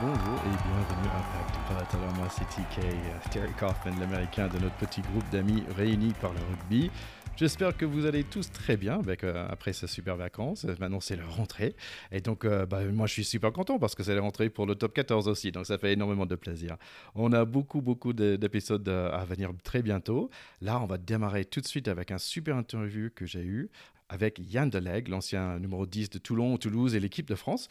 Bonjour et bienvenue à Pact. Alors moi c'est TK, Terry Kaufman, l'américain de notre petit groupe d'amis réunis par le rugby. J'espère que vous allez tous très bien avec, euh, après ces super vacances. Maintenant, c'est la rentrée. Et donc, euh, bah, moi, je suis super content parce que c'est la rentrée pour le top 14 aussi. Donc, ça fait énormément de plaisir. On a beaucoup, beaucoup de- d'épisodes euh, à venir très bientôt. Là, on va démarrer tout de suite avec un super interview que j'ai eu avec Yann Delegue, l'ancien numéro 10 de Toulon, Toulouse et l'équipe de France.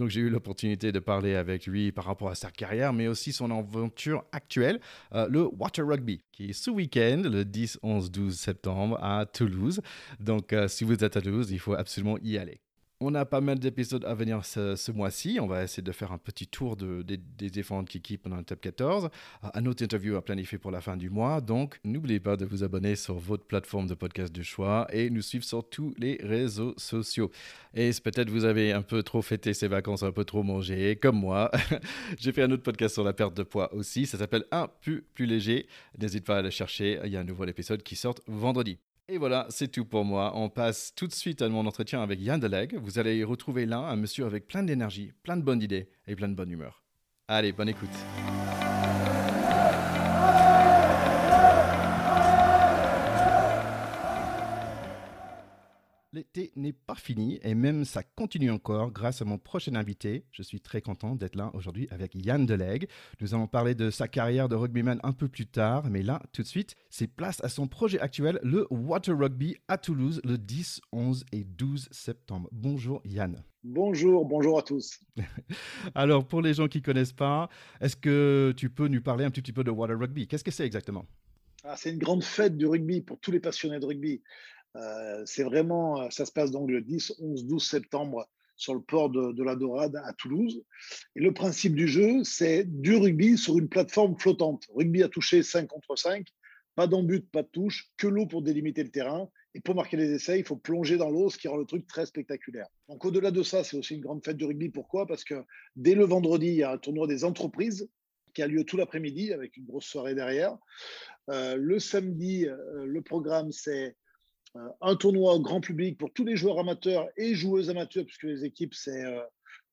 Donc j'ai eu l'opportunité de parler avec lui par rapport à sa carrière, mais aussi son aventure actuelle, euh, le Water Rugby, qui est ce week-end, le 10, 11, 12 septembre, à Toulouse. Donc euh, si vous êtes à Toulouse, il faut absolument y aller. On a pas mal d'épisodes à venir ce, mois-ci. On va essayer de faire un petit tour de- des- des différentes équipes pendant le top 14. Euh, Un autre interview à planifier pour la fin du mois. Donc, n'oubliez pas de vous abonner sur votre plateforme de podcast de choix et nous suivre sur tous les réseaux sociaux. Et peut-être vous avez un peu trop fêté ces vacances, un peu trop mangé, comme moi. J'ai fait un autre podcast sur la perte de poids aussi. Ça s'appelle Un peu plus léger. N'hésite pas à le chercher. Il y a un nouvel épisode qui sort vendredi. Et voilà, c'est tout pour moi. On passe tout de suite à mon entretien avec Yann Delegue. Vous allez y retrouver là un monsieur avec plein d'énergie, plein de bonnes idées et plein de bonne humeur. Allez, bonne écoute. L'été n'est pas fini et même ça continue encore grâce à mon prochain invité. Je suis très content d'être là aujourd'hui avec Yann Delegue. Nous allons parler de sa carrière de rugbyman un peu plus tard, mais là, tout de suite, c'est place à son projet actuel, le Water Rugby à Toulouse, le 10, 11 et 12 septembre. Bonjour Yann. Bonjour, bonjour à tous. Alors, pour les gens qui ne connaissent pas, est-ce que tu peux nous parler un petit, petit peu de Water Rugby? Qu'est-ce que c'est exactement? Ah, c'est une grande fête du rugby pour tous les passionnés de rugby. Euh, c'est vraiment, ça se passe donc le 10, 11, 12 septembre sur le port de, la Dorade à Toulouse. Et le principe du jeu, c'est du rugby sur une plateforme flottante. Rugby à toucher 5 contre 5, pas d'embut, pas de touche, que l'eau pour délimiter le terrain. Et pour marquer les essais, il faut plonger dans l'eau, ce qui rend le truc très spectaculaire. Donc au-delà de ça, c'est aussi une grande fête du rugby. Pourquoi? Parce que dès le vendredi, il y a un tournoi des entreprises qui a lieu tout l'après-midi avec une grosse soirée derrière. Euh, le samedi, euh, le programme, c'est euh, un tournoi au grand public pour tous les joueurs amateurs et joueuses amateurs, puisque les équipes, c'est euh,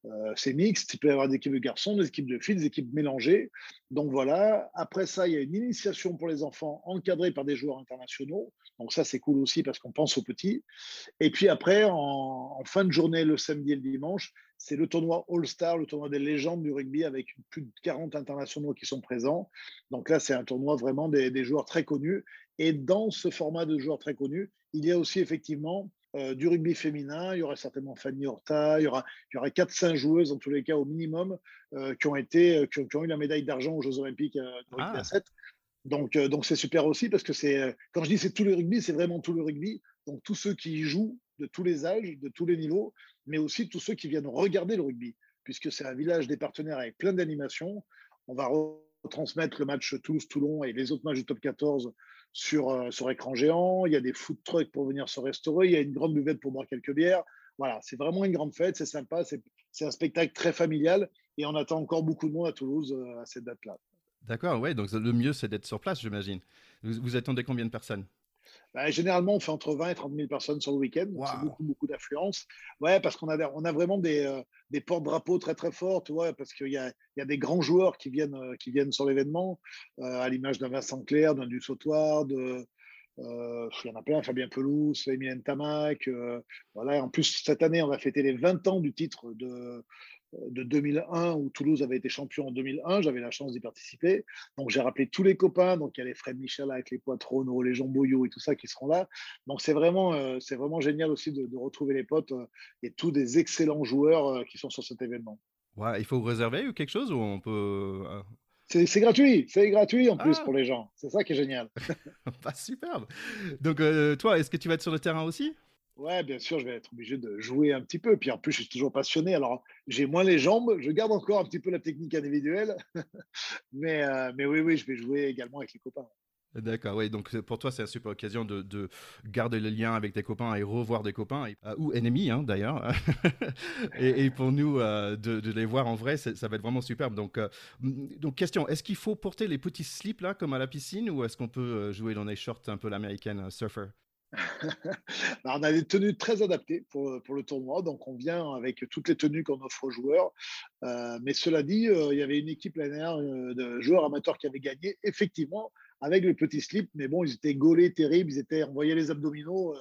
euh, c'est mixte. Il peut y avoir des équipes de garçons, des équipes de filles, des équipes mélangées. Donc voilà. Après ça, il y a une initiation pour les enfants encadrée par des joueurs internationaux. Donc ça, c'est cool aussi parce qu'on pense aux petits. Et puis après, en, fin de journée, le samedi et le dimanche, c'est le tournoi All-Star, le tournoi des légendes du rugby avec plus de 40 internationaux qui sont présents. Donc là, c'est un tournoi vraiment des, joueurs très connus. Et dans ce format de joueurs très connus, il y a aussi effectivement euh, du rugby féminin. Il y aura certainement Fanny Horta. Il y aura, il y aura 4-5 joueuses, en tous les cas au minimum, euh, qui, ont été, qui, ont, qui, ont, eu la médaille d'argent aux Jeux Olympiques euh, ah. à 7. Donc, euh, donc c'est super aussi parce que c'est, quand je dis c'est tout le rugby, c'est vraiment tout le rugby. Donc, tous ceux qui y jouent de tous les âges, de tous les niveaux, mais aussi tous ceux qui viennent regarder le rugby, puisque c'est un village des partenaires avec plein d'animations. On va retransmettre le match Toulouse-Toulon et les autres matchs du top 14 sur, euh, sur écran géant. Il y a des food trucks pour venir se restaurer. Il y a une grande buvette pour boire quelques bières. Voilà, c'est vraiment une grande fête. C'est sympa. C'est un spectacle très familial. Et on attend encore beaucoup de monde à Toulouse euh, à cette date-là. D'accord, ouais. Donc le mieux, c'est d'être sur place, j'imagine. Vous, attendez combien de personnes? Bah, Généralement, on fait entre 20 et 30 000 personnes sur le week-end. Wow. C'est beaucoup, beaucoup d'affluence. Ouais, parce qu'on a, on a vraiment des, euh, des porte-drapeaux très, très forts, tu vois, parce qu'il y a, y a des grands joueurs qui viennent, euh, qui viennent sur l'événement, euh, à l'image d'un Vincent Clair, d'un Du Sautoir, de. Euh, il y en a plein, Fabien Pelouse, Emilien Tamac. Voilà. En plus, cette année, on va fêter les 20 ans du titre de, de 2001 où Toulouse avait été champion en 2001. J'avais la chance d'y participer. Donc, j'ai rappelé tous les copains. Donc, il y a les Fred Michel avec les Poitronneaux, les Jean Boyot et tout ça qui seront là. Donc, c'est vraiment, euh, c'est vraiment génial aussi de, de retrouver les potes euh, et tous des excellents joueurs euh, qui sont sur cet événement. Ouais, il faut réserver ou quelque chose ou on peut. C'est gratuit, c'est gratuit en plus ah. pour les gens. C'est ça qui est génial. Pas superbe. Donc, toi, est-ce que tu vas être sur le terrain aussi? Ouais, bien sûr, je vais être obligé de jouer un petit peu. Puis en plus, je suis toujours passionné. Alors, j'ai moins les jambes. Je garde encore un petit peu la technique individuelle. mais, euh, mais oui, oui, je vais jouer également avec les copains. D'accord, oui. Donc pour toi, c'est une super occasion de, de, garder le lien avec tes copains et revoir des copains, euh, ou ennemis hein, d'ailleurs. et, pour nous, euh, de, les voir en vrai, ça va être vraiment superbe. Donc, euh, donc question, est-ce qu'il faut porter les petits slips là, comme à la piscine, ou est-ce qu'on peut jouer dans des shorts un peu l'américaine surfer? on a des tenues très adaptées pour, pour, le tournoi, donc on vient avec toutes les tenues qu'on offre aux joueurs. Euh, mais cela dit, euh, il y avait une équipe l'année dernière euh, de joueurs amateurs qui avait gagné, effectivement, avec le petit slip, mais bon, ils étaient gaulés, terribles, ils étaient, on voyait les abdominaux.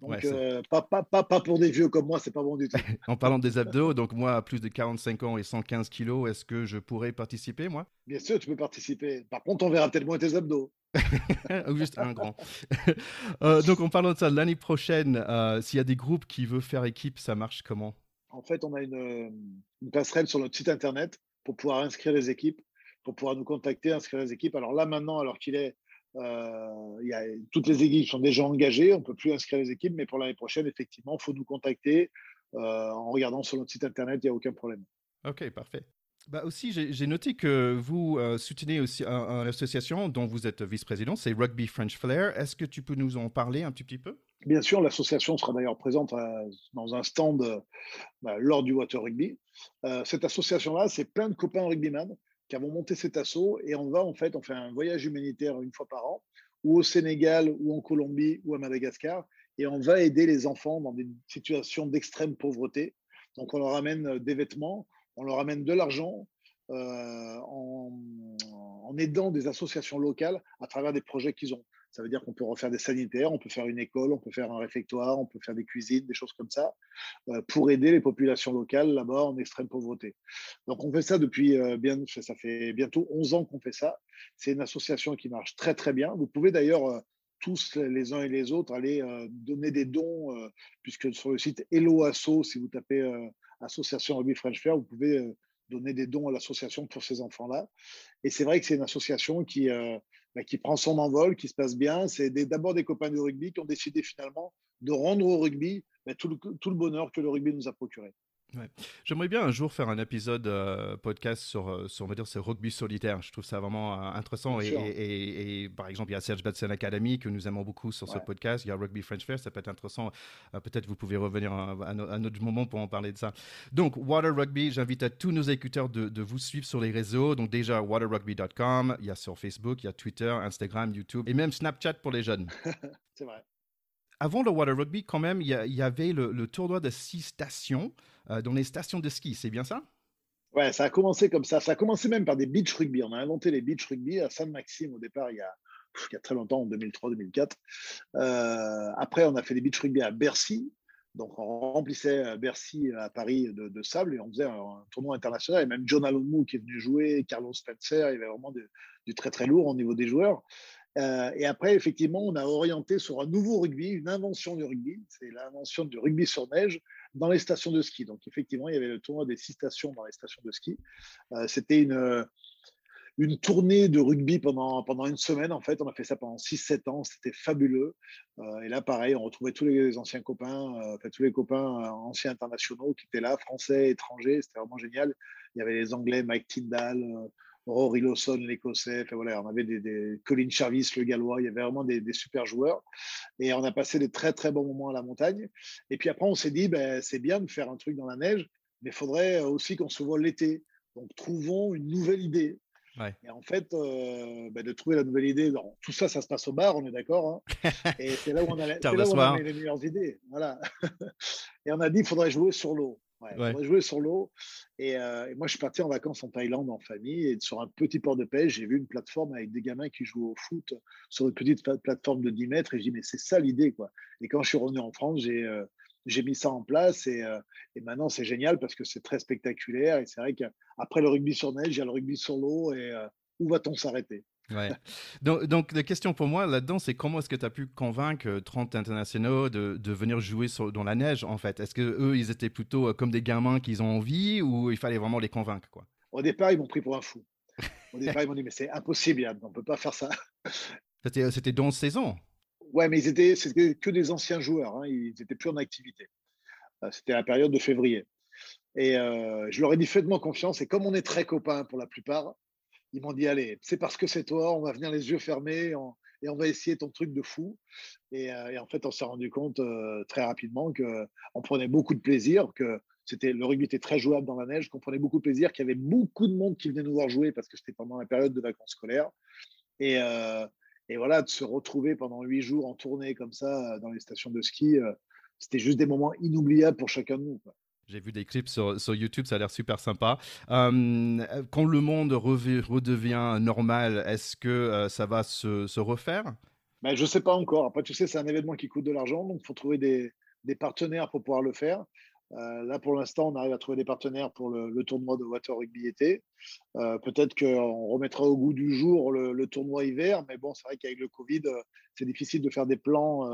donc, pas, pas, pas, pas, pour des vieux comme moi, c'est pas bon du tout. en parlant des abdos, donc moi, à plus de 45 ans et 115 kilos, est-ce que je pourrais participer, moi? Bien sûr, tu peux participer. Par contre, on verra peut-être moins tes abdos. Ou juste un grand. Euh, donc, en parlant de ça, l'année prochaine, euh, s'il y a des groupes qui veulent faire équipe, ça marche comment? En fait, on a une, passerelle sur notre site internet pour pouvoir inscrire les équipes, pour pouvoir nous contacter, inscrire les équipes. Alors là, maintenant, alors qu'il est, euh, il y a, toutes les équipes sont déjà engagées, on ne peut plus inscrire les équipes, mais pour l'année prochaine, effectivement, il faut nous contacter en regardant sur notre site internet, il n'y a aucun problème. Ok, parfait. Bah aussi, j'ai noté que vous euh, soutenez aussi une association dont vous êtes vice-président, c'est Rugby French Flair. Est-ce que tu peux nous en parler un petit, petit peu? Bien sûr, l'association sera d'ailleurs présente euh, dans un stand euh, bah, lors du Water Rugby. cette association-là, c'est plein de copains rugbyman qui avons monté cet assaut et on va en fait, on fait un voyage humanitaire une fois par an, ou au Sénégal, ou en Colombie, ou à Madagascar, et on va aider les enfants dans des situations d'extrême pauvreté. Donc on leur amène des vêtements, on leur amène de l'argent euh, en, aidant des associations locales à travers des projets qu'ils ont. Ça veut dire qu'on peut refaire des sanitaires, on peut faire une école, on peut faire un réfectoire, on peut faire des cuisines, des choses comme ça, euh, pour aider les populations locales là-bas en extrême pauvreté. Donc on fait ça depuis euh, bien, ça fait bientôt 11 ans qu'on fait ça. C'est une association qui marche très très bien. Vous pouvez d'ailleurs tous les uns et les autres aller donner des dons, puisque sur le site Hello Asso, si vous tapez association Rugby French Fair, vous pouvez euh, donner des dons à l'association pour ces enfants-là. Et c'est vrai que c'est une association qui, euh, bah, prend son envol, qui se passe bien. C'est d'abord des copains de rugby qui ont décidé finalement de rendre au rugby bah, tout le bonheur que le rugby nous a procuré. J'aimerais bien un jour faire un épisode euh, podcast sur, euh, sur, on va dire, ce rugby solitaire. Je trouve ça vraiment euh, intéressant. Et, et, par exemple, il y a Serge Batsen Academy que nous aimons beaucoup sur ce podcast. Il y a Rugby French Fair, ça peut être intéressant. Peut-être vous pouvez revenir à, un autre moment pour en parler de ça. Donc, Water Rugby, j'invite à tous nos écouteurs de, de, vous suivre sur les réseaux. Donc, déjà, waterrugby.com, il y a sur Facebook, il y a Twitter, Instagram, YouTube et même Snapchat pour les jeunes. C'est vrai avant le Water Rugby, quand même, il y, avait le, tournoi de six stations dans les stations de ski. C'est bien ça? Ouais, ça a commencé comme ça. Ça a commencé même par des beach rugby. On a inventé les beach rugby à Sainte-Maxime au départ, il y, a, il y a, très longtemps, en 2003-2004. Euh, après, on a fait des beach rugby à Bercy. Donc, on remplissait euh, Bercy à Paris de, sable et on faisait un, tournoi international. Et même John Alonmou qui est venu jouer, Carlos Spencer, il y avait vraiment du très très lourd au niveau des joueurs. Euh, et après, effectivement, on a orienté sur un nouveau rugby, une invention du rugby. C'est l'invention du rugby sur neige dans les stations de ski. Donc, effectivement, il y avait le tournoi des six stations dans les stations de ski. Euh, c'était une, une tournée de rugby pendant, pendant une semaine. En fait, on a fait ça pendant 6-7 ans. C'était fabuleux. Euh, et là, pareil, on retrouvait tous les anciens copains, enfin, tous les copains anciens internationaux qui étaient là, français, étrangers. C'était vraiment génial. Il y avait les Anglais, Mike Tyndall. Rory Lawson, l'Écossais, voilà, on avait des, Colin Charvis, le Gallois, il y avait vraiment des, super joueurs. Et on a passé des très très bons moments à la montagne. Et puis après, on s'est dit, ben, c'est bien de faire un truc dans la neige, mais il faudrait aussi qu'on se voit l'été. Donc trouvons une nouvelle idée. Et en fait, euh, ben, de trouver la nouvelle idée, tout ça, ça se passe au bar, on est d'accord. Hein. et c'est là où on a, les meilleures idées. Voilà. et on a dit, il faudrait jouer sur l'eau. Ouais, On jouer sur l'eau. Euh, et, moi, je suis parti en vacances en Thaïlande en famille. Et sur un petit port de pêche, j'ai vu une plateforme avec des gamins qui jouent au foot sur une petite plateforme de 10 mètres. Et je dis, mais c'est ça l'idée. quoi. Et quand je suis revenu en France, j'ai euh, j'ai mis ça en place. Et, euh, et maintenant, c'est génial parce que c'est très spectaculaire. Et c'est vrai qu'après le rugby sur neige, il y a le rugby sur l'eau. Et où va-t-on s'arrêter? Ouais. Donc, donc, la question pour moi là-dedans, c'est comment est-ce que tu as pu convaincre 30 internationaux de, de venir jouer sur, dans la neige, en fait? Est-ce que eux, ils étaient plutôt euh, comme des gamins qu'ils ont envie ou il fallait vraiment les convaincre quoi? Au départ, ils m'ont pris pour un fou. Au départ, ils m'ont dit, mais c'est impossible, on ne peut pas faire ça. C'était, c'était 11 saisons Ouais, mais ils étaient, c'était que des anciens joueurs, hein, ils n'étaient plus en activité. Euh, c'était la période de février. Et euh, je leur ai dit, faites-moi confiance. Et comme on est très copains pour la plupart, ils m'ont dit allez, c'est parce que c'est toi, on va venir les yeux fermés et on va essayer ton truc de fou. Et, euh, en fait, on s'est rendu compte euh, très rapidement qu'on prenait beaucoup de plaisir, que c'était le rugby était très jouable dans la neige, qu'on prenait beaucoup de plaisir, qu'il y avait beaucoup de monde qui venait nous voir jouer parce que c'était pendant la période de vacances scolaires. Et, euh, Et voilà, de se retrouver pendant huit jours en tournée comme ça dans les stations de ski, c'était juste des moments inoubliables pour chacun de nous. J'ai vu des clips sur, YouTube, ça a l'air super sympa. Hum, quand le monde redevient normal, est-ce que ça va se, refaire? Ben, Je ne sais pas encore. Après, tu sais, c'est un événement qui coûte de l'argent, donc il faut trouver des, partenaires pour pouvoir le faire. Euh, là, pour l'instant, on arrive à trouver des partenaires pour le, tournoi de Water Rugby été. Euh, peut-être qu'on remettra au goût du jour le, tournoi hiver, mais bon, c'est vrai qu'avec le Covid, euh, c'est difficile de faire des plans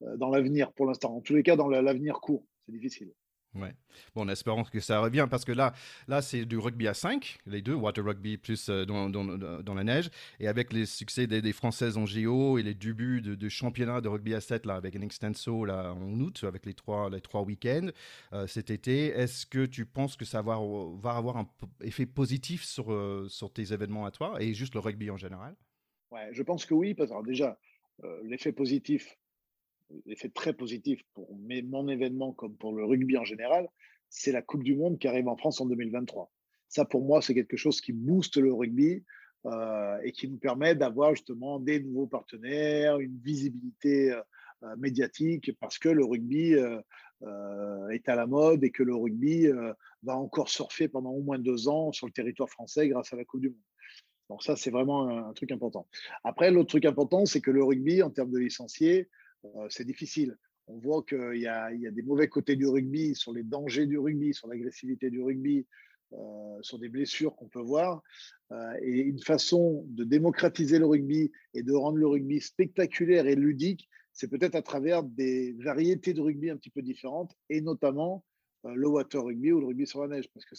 dans l'avenir pour l'instant. En tous les cas, dans l'avenir court, c'est difficile. Ouais. Bon, en espérant que ça revient, parce que là, là c'est du rugby à 5, les deux, water rugby plus euh, dans, dans, dans, la neige, et avec les succès des, Françaises en JO et les débuts de, de, championnat de rugby à 7 là, avec un extenso là, en août, avec les trois, les trois week-ends euh, cet été, est-ce que tu penses que ça va, va avoir un effet positif sur, euh, sur tes événements à toi et juste le rugby en général? Ouais, je pense que oui, parce que déjà, l'effet positif, l'effet très positif pour mon événement comme pour le rugby en général, c'est la Coupe du Monde qui arrive en France en 2023. Ça, pour moi, c'est quelque chose qui booste le rugby euh, et qui nous permet d'avoir justement des nouveaux partenaires, une visibilité euh, médiatique, parce que le rugby euh, est à la mode et que le rugby va encore surfer pendant au moins deux ans sur le territoire français grâce à la Coupe du Monde. Donc ça, c'est vraiment un, truc important. Après, l'autre truc important, c'est que le rugby, en termes de licenciés, euh, c'est difficile. On voit qu'il y, a, des mauvais côtés du rugby, sur les dangers du rugby, sur l'agressivité du rugby, euh, sur des blessures qu'on peut voir. Euh, et une façon de démocratiser le rugby et de rendre le rugby spectaculaire et ludique, c'est peut-être à travers des variétés de rugby un petit peu différentes, et notamment le water rugby ou le rugby sur la neige, parce que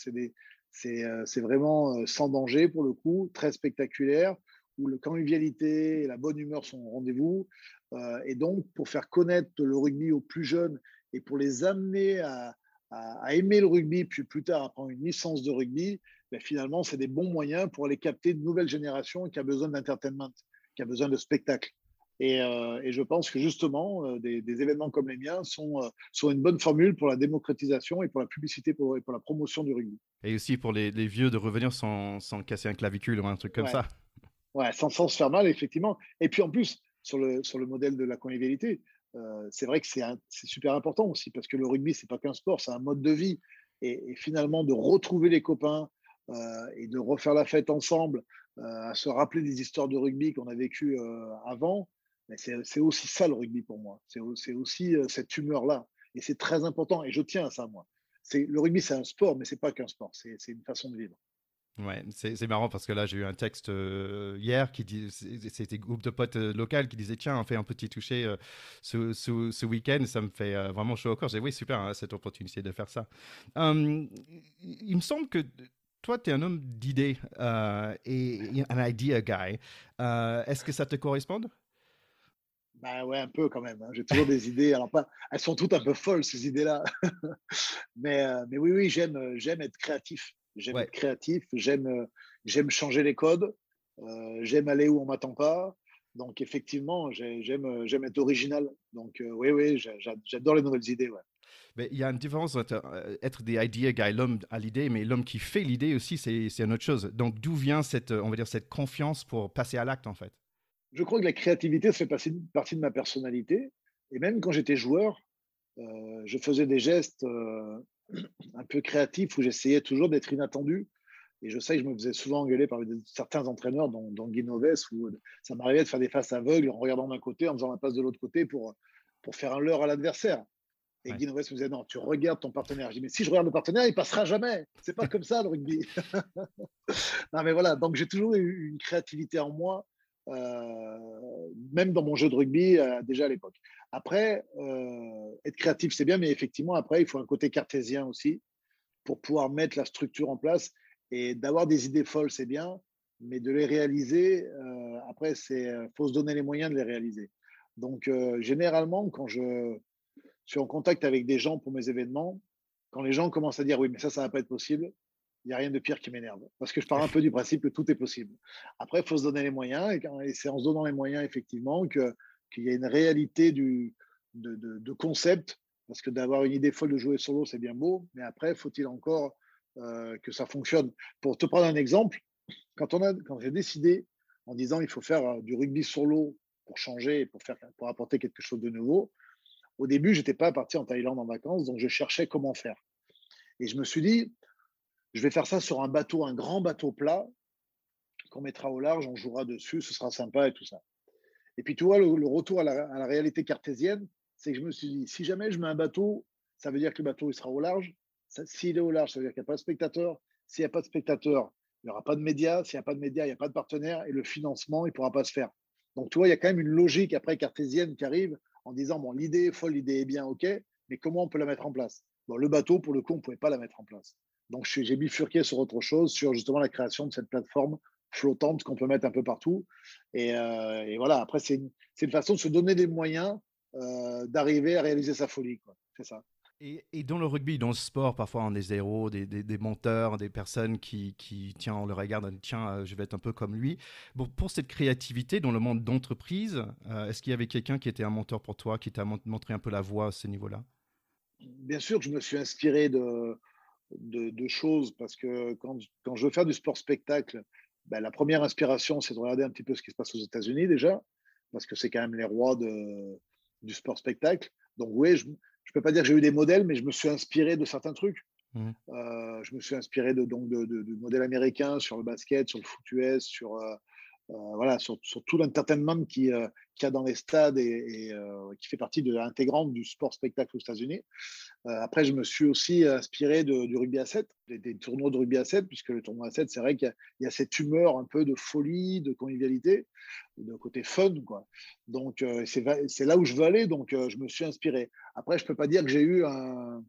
c'est vraiment sans danger pour le coup, très spectaculaire, où le convivialité et la bonne humeur sont au rendez-vous. Euh, et donc, pour faire connaître le rugby aux plus jeunes et pour les amener à, aimer le rugby, puis plus tard à prendre une licence de rugby, ben finalement, c'est des bons moyens pour aller capter de nouvelles générations qui a besoin d'entertainment, qui a besoin de spectacle. Et, euh, je pense que justement, euh, des, événements comme les miens sont, sont une bonne formule pour la démocratisation et pour la publicité pour, et pour la promotion du rugby. Et aussi pour les, vieux de revenir sans, sans, casser un clavicule ou un truc comme ça. Ouais, sans, sans, se faire mal, effectivement. Et puis en plus, sur le, sur le modèle de la convivialité. Euh, c'est vrai que c'est super important aussi parce que le rugby, c'est pas qu'un sport, c'est un mode de vie. Et, finalement, de retrouver les copains euh, et de refaire la fête ensemble, euh, à se rappeler des histoires de rugby qu'on a vécues avant, c'est aussi ça le rugby pour moi. C'est aussi cette humeur-là. Et c'est très important. Et je tiens à ça, moi. Le rugby, c'est un sport, mais c'est pas qu'un sport. C'est une façon de vivre. Ouais, c'est marrant parce que là, j'ai eu un texte euh, hier qui dit, c'était groupe de potes euh, local qui disait tiens, on fait un petit toucher euh, ce, ce, week-end, ça me fait vraiment chaud au corps. J'ai dit oui, super, hein, cette opportunité de faire ça. Hum, il me semble que toi, tu es un homme d'idées et un idea guy. Est-ce que ça te correspond? Bah ouais, un peu quand même. Hein. J'ai toujours des idées. Alors pas, elles sont toutes un peu folles ces idées-là. mais, mais oui, oui, j'aime, j'aime être créatif. J'aime être créatif, j'aime, euh, j'aime changer les codes, euh, j'aime aller où on m'attend pas. Donc effectivement, j'aime, euh, j'aime être original. Donc oui, oui, j'adore les nouvelles idées. Ouais. Mais il y a une différence entre être des idea guy, l'homme à l'idée, mais l'homme qui fait l'idée aussi, c'est, une autre chose. Donc d'où vient cette, on va dire, cette confiance pour passer à l'acte en fait? Je crois que la créativité fait partie de ma personnalité. Et même quand j'étais joueur, je faisais des gestes un peu créatif où j'essayais toujours d'être inattendu. Et je sais que je me faisais souvent engueuler par certains entraîneurs, dont, dont Guy Noves, où ça m'arrivait de faire des faces aveugles en regardant d'un côté, en faisant la passe de l'autre côté pour, pour faire un leurre à l'adversaire. Et Guy Noves me disait Non, tu regardes ton partenaire. Je dis Mais si je regarde le partenaire, il passera jamais. C'est pas comme ça le rugby. non, mais voilà. Donc j'ai toujours eu une créativité en moi, euh, même dans mon jeu de rugby, euh, déjà à l'époque. Après, euh, être créatif, c'est bien, mais effectivement, après, il faut un côté cartésien aussi pour pouvoir mettre la structure en place. Et d'avoir des idées folles, c'est bien, mais de les réaliser, après, euh, faut se donner les moyens de les réaliser. Donc, généralement, quand je suis en contact avec des gens pour mes événements, quand les gens commencent à dire oui, mais ça, ça va pas être possible, il n'y a rien de pire qui m'énerve. Parce que je pars un peu du principe que tout est possible. Après, il faut se donner les moyens. Et, c'est en se donnant les moyens, effectivement, qu'il y a une réalité du, de, concept, parce que d'avoir une idée folle de jouer solo, c'est bien beau, mais après, faut-il encore euh, que ça fonctionne? Pour te prendre un exemple, quand, quand j'ai décidé en disant il faut faire du rugby sur l'eau pour changer, pour, faire, pour apporter quelque chose de nouveau. Au début, je n'étais pas parti en Thaïlande en vacances, donc je cherchais comment faire. Et je me suis dit, je vais faire ça sur un bateau, un grand bateau plat, qu'on mettra au large, on jouera dessus, ce sera sympa et tout ça. Et puis, tu vois, le, retour à la, réalité cartésienne, c'est que je me suis dit, si jamais je mets un bateau, ça veut dire que le bateau il sera au large. S'il est au large, ça veut dire qu'il n'y a pas de spectateurs. S'il n'y a pas de spectateurs, il n'y aura pas de médias. S'il n'y a pas de médias, il n'y a pas de partenaires. Et le financement, il ne pourra pas se faire. Donc, tu vois, il y a quand même une logique après cartésienne qui arrive en disant, bon, l'idée est folle, l'idée est bien, OK, mais comment on peut la mettre en place? Bon, le bateau, pour le coup, on ne pouvait pas la mettre en place. Donc, j'ai bifurqué sur autre chose, sur justement la création de cette plateforme flottante qu'on peut mettre un peu partout. Et, euh, voilà, après, c'est une, façon de se donner des moyens euh, d'arriver à réaliser sa folie. C'est ça. Et, dans le rugby, dans le sport, parfois on a des héros, des, des, monteurs, des personnes qui, qui, tiens, on le regarde, tiens, euh, je vais être un peu comme lui. Bon, pour cette créativité dans le monde d'entreprise, est-ce qu'il y avait quelqu'un qui était un mentor pour toi, qui t'a montré un peu la voie à ce niveau-là? Bien sûr que je me suis inspiré de, de, choses parce que quand, quand, je veux faire du sport spectacle, ben, la première inspiration, c'est de regarder un petit peu ce qui se passe aux États-Unis déjà, parce que c'est quand même les rois de, du sport spectacle. Donc oui, je ne peux pas dire que j'ai eu des modèles, mais je me suis inspiré de certains trucs. Mmh. Euh, je me suis inspiré de, donc de, de, modèles américains sur le basket, sur le foot US, sur, euh, voilà, sur, tout l'entertainment euh, qu'il y a dans les stades et, euh, qui fait partie de l'intégrante du sport spectacle aux États-Unis. après, je me suis aussi inspiré du rugby à 7, des, tournois de rugby à 7, puisque le tournoi à 7, c'est vrai qu'il y, a cette humeur un peu de folie, de convivialité, de côté fun. Quoi. Donc, c'est là où je veux aller, donc je me suis inspiré. Après, je ne peux pas dire que j'ai eu un,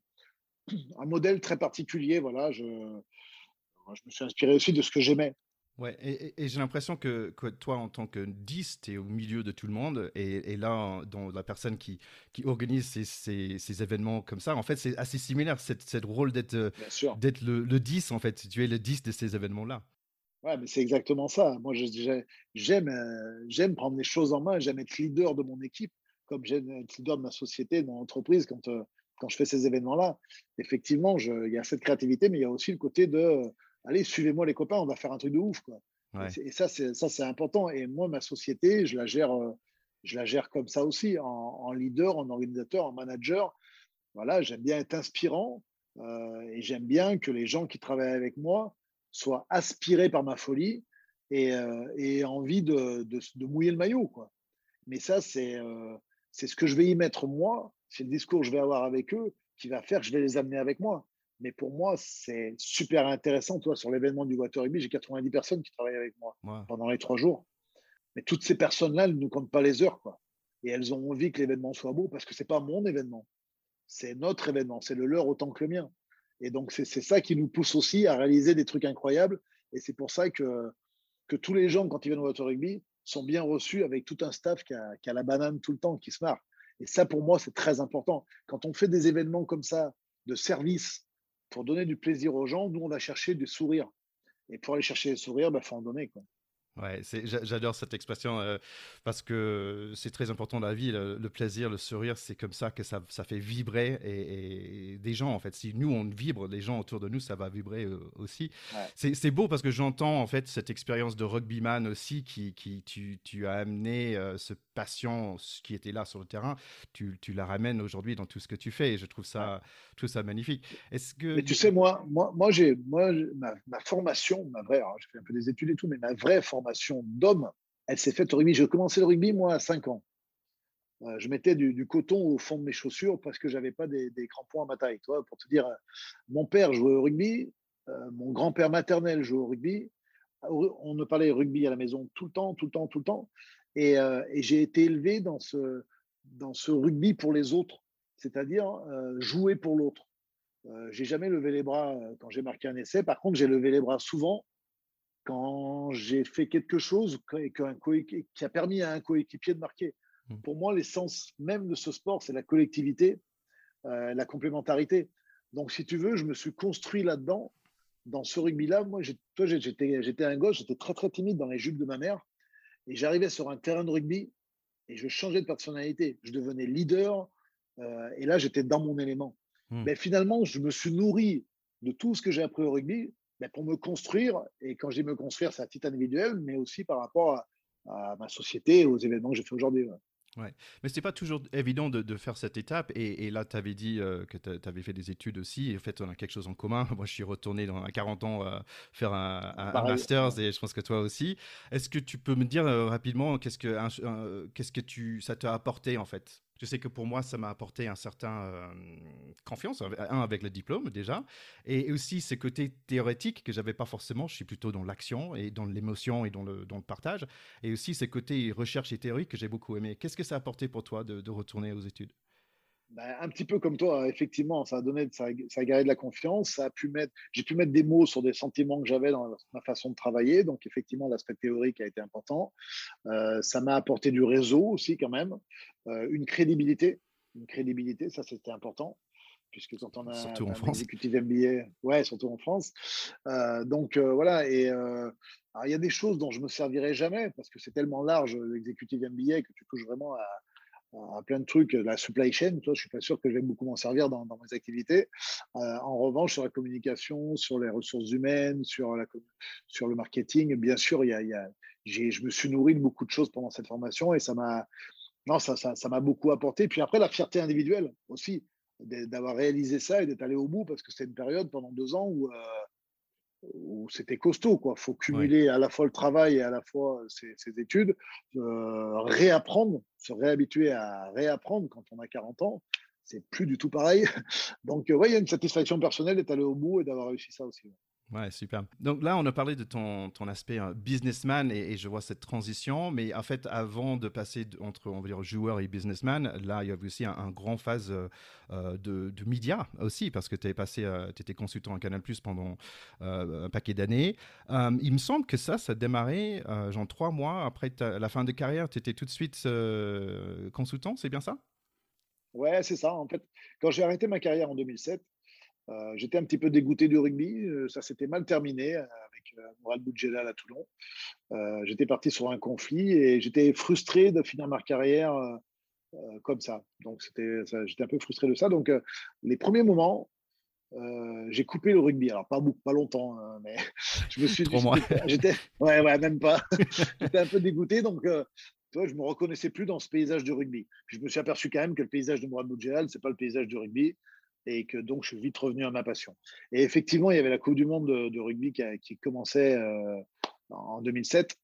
un, modèle très particulier. Voilà, je, je me suis inspiré aussi de ce que j'aimais. Ouais, et, j'ai l'impression que, que, toi, en tant que 10, tu es au milieu de tout le monde. Et, là, dans la personne qui, qui organise ces, ces, événements comme ça, en fait, c'est assez similaire, cette, rôle d'être d'être le, le, 10, en fait. Tu es le 10 de ces événements-là. Ouais, mais c'est exactement ça. Moi, j'aime euh, j'aime prendre les choses en main, j'aime être leader de mon équipe, comme j'aime être leader de ma société, de mon entreprise quand, euh, quand je fais ces événements-là. Effectivement, il y a cette créativité, mais il y a aussi le côté de allez, suivez-moi les copains, on va faire un truc de ouf. Quoi. Et, ça, c'est important. Et moi, ma société, je la gère, euh, je la gère comme ça aussi, en, leader, en organisateur, en manager. Voilà, j'aime bien être inspirant euh, et j'aime bien que les gens qui travaillent avec moi soient aspirés par ma folie et, euh, et envie de, de, mouiller le maillot. Quoi. Mais ça, c'est c'est ce que je vais y mettre moi, c'est le discours que je vais avoir avec eux qui va faire que je vais les amener avec moi. Mais pour moi, c'est super intéressant. Toi, sur l'événement du Water Rugby, j'ai 90 personnes qui travaillent avec moi pendant les trois jours. Mais toutes ces personnes-là, elles ne comptent pas les heures. Quoi. Et elles ont envie que l'événement soit beau parce que ce n'est pas mon événement. C'est notre événement. C'est le leur autant que le mien. Et donc, c'est ça qui nous pousse aussi à réaliser des trucs incroyables. Et c'est pour ça que, que tous les gens, quand ils viennent au Water Rugby, sont bien reçus avec tout un staff qui a, qui a la banane tout le temps, qui se marre. Et ça, pour moi, c'est très important. Quand on fait des événements comme ça, de service, pour donner du plaisir aux gens, nous, on va chercher des sourires. Et pour aller chercher des sourires, il bah, faut en donner. Ouais, j'adore cette expression euh, parce que c'est très important dans la vie. Le, plaisir, le sourire, c'est comme ça que ça, ça fait vibrer et, des gens, en fait. Si nous, on vibre, les gens autour de nous, ça va vibrer euh, aussi. C'est beau parce que j'entends, en fait, cette expérience de rugbyman aussi qui, qui tu, tu as amené euh, ce passion qui était là sur le terrain. Tu, tu la ramènes aujourd'hui dans tout ce que tu fais et je trouve ça, tout ça magnifique. Est-ce que. Mais tu sais, moi, moi, moi j'ai moi, ma, ma, formation, ma vraie, j'ai fait un peu des études et tout, mais ma vraie formation, d'homme, elle s'est faite au rugby. J'ai commencé le rugby, moi, à 5 ans. Euh, je mettais du, coton au fond de mes chaussures parce que j'avais pas des, crampons à ma taille. Toi, pour te dire, euh, mon père jouait au rugby, euh, mon grand-père maternel jouait au rugby. On ne parlait rugby à la maison tout le temps, tout le temps, tout le temps. Et, j'ai été élevé dans ce, dans ce rugby pour les autres, c'est-à-dire jouer pour l'autre. j'ai jamais levé les bras quand j'ai marqué un essai. Par contre, j'ai levé les bras souvent quand j'ai fait quelque chose qui a permis à un coéquipier de marquer. Mmh. Pour moi, l'essence même de ce sport, c'est la collectivité, euh, la complémentarité. Donc, si tu veux, je me suis construit là-dedans, dans ce rugby-là. Moi, j'étais un gosse, j'étais très, très timide dans les jupes de ma mère. Et j'arrivais sur un terrain de rugby et je changeais de personnalité. Je devenais leader. Euh, et là, j'étais dans mon élément. Mmh. Mais finalement, je me suis nourri de tout ce que j'ai appris au rugby ben, pour me construire. Et quand je dis me construire, c'est à titre individuel, mais aussi par rapport à, ma société et aux événements que j'ai fait aujourd'hui. Ouais. Mais ce n'est pas toujours évident de, faire cette étape. Et, là, tu avais dit euh, que tu avais fait des études aussi. Et en fait, on a quelque chose en commun. Moi, je suis retourné dans, à 40 ans euh, faire un, un, master's et je pense que toi aussi. Est-ce que tu peux me dire euh, rapidement qu'est-ce que, qu'est-ce que tu, ça t'a apporté en fait? Je sais que pour moi, ça m'a apporté un certain euh, confiance, un avec le diplôme déjà, et aussi ce côté théorétique que j'avais pas forcément. Je suis plutôt dans l'action et dans l'émotion et dans le, partage, et aussi ce côté recherche et théorique que j'ai beaucoup aimé. Qu'est-ce que ça a apporté pour toi de retourner aux études? Ben, un petit peu comme toi, effectivement, ça a donné, ça a, de la confiance. Ça a pu mettre, j'ai pu mettre des mots sur des sentiments que j'avais dans ma façon de travailler. Donc, effectivement, l'aspect théorique a été important. Euh, ça m'a apporté du réseau aussi, quand même, euh, une crédibilité, une crédibilité. Ça, c'était important, puisque quand on a surtout en France. exécutif MBA, ouais, surtout en France. Euh, donc voilà. Et il y a des choses dont je me servirai jamais parce que c'est tellement large l'exécutif MBA que tu touches vraiment à à plein de trucs, la supply chain, toi, je suis pas sûr que je vais beaucoup m'en servir dans, mes activités. Euh, en revanche, sur la communication, sur les ressources humaines, sur, le marketing, bien sûr, y a, je me suis nourri de beaucoup de choses pendant cette formation et ça m'a ça, ça, ça beaucoup apporté. Puis après, la fierté individuelle aussi, d'avoir réalisé ça et d'être allé au bout parce que c'était une période pendant deux ans où, euh, où c'était costaud. Il faut cumuler à la fois le travail et à la fois ses, études, euh, réapprendre, se réhabituer à réapprendre quand on a 40 ans. C'est plus du tout pareil. Donc, euh, il y a une satisfaction personnelle d'être allé au bout et d'avoir réussi ça aussi. Ouais, super. Donc là, on a parlé de ton, ton aspect euh, businessman et, je vois cette transition. Mais en fait, avant de passer entre, on va dire, joueur et businessman, là, il y avait aussi un, grand phase euh, euh, de, de médias aussi, parce que tu tu étais consultant à Canal Plus pendant un paquet d'années. il me semble que ça, ça a démarré, genre trois mois après la fin de carrière. Tu étais tout de suite consultant, c'est bien ça? Ouais, c'est ça. En fait, quand j'ai arrêté ma carrière en 2007, euh, j'étais un petit peu dégoûté du rugby. Euh, ça s'était mal terminé euh, avec Mourad Boudjelal à Toulon. j'étais parti sur un conflit et j'étais frustré de finir ma carrière comme ça. Donc, j'étais un peu frustré de ça. Donc, les premiers moments, j'ai coupé le rugby. Alors, pas, pas longtemps, hein, mais je me suis dit. J'étais, ouais, ouais, même pas. j'étais un peu dégoûté. Donc, je je me reconnaissais plus dans ce paysage du rugby. je me suis aperçu quand même que le paysage de Mourad Boudjelal, c'est pas le paysage du rugby et que donc je suis vite revenu à ma passion. Et effectivement, il y avait la Coupe du Monde de, rugby qui, commençait euh, en 2007.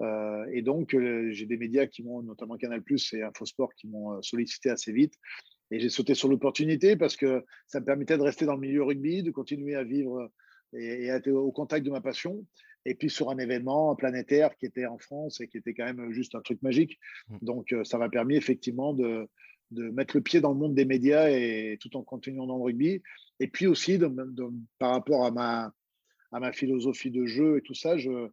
Euh, et donc, euh, j'ai des médias qui m'ont, notamment Canal Plus et Infosport, qui m'ont sollicité assez vite. Et j'ai sauté sur l'opportunité parce que ça me permettait de rester dans le milieu rugby, de continuer à vivre et, et à être au contact de ma passion. Et puis sur un événement planétaire qui était en France et qui était quand même juste un truc magique. Mmh. Donc, ça m'a permis effectivement de, de mettre le pied dans le monde des médias et tout en continuant dans le rugby. Et puis aussi, par rapport à ma, à ma philosophie de jeu et tout ça, je,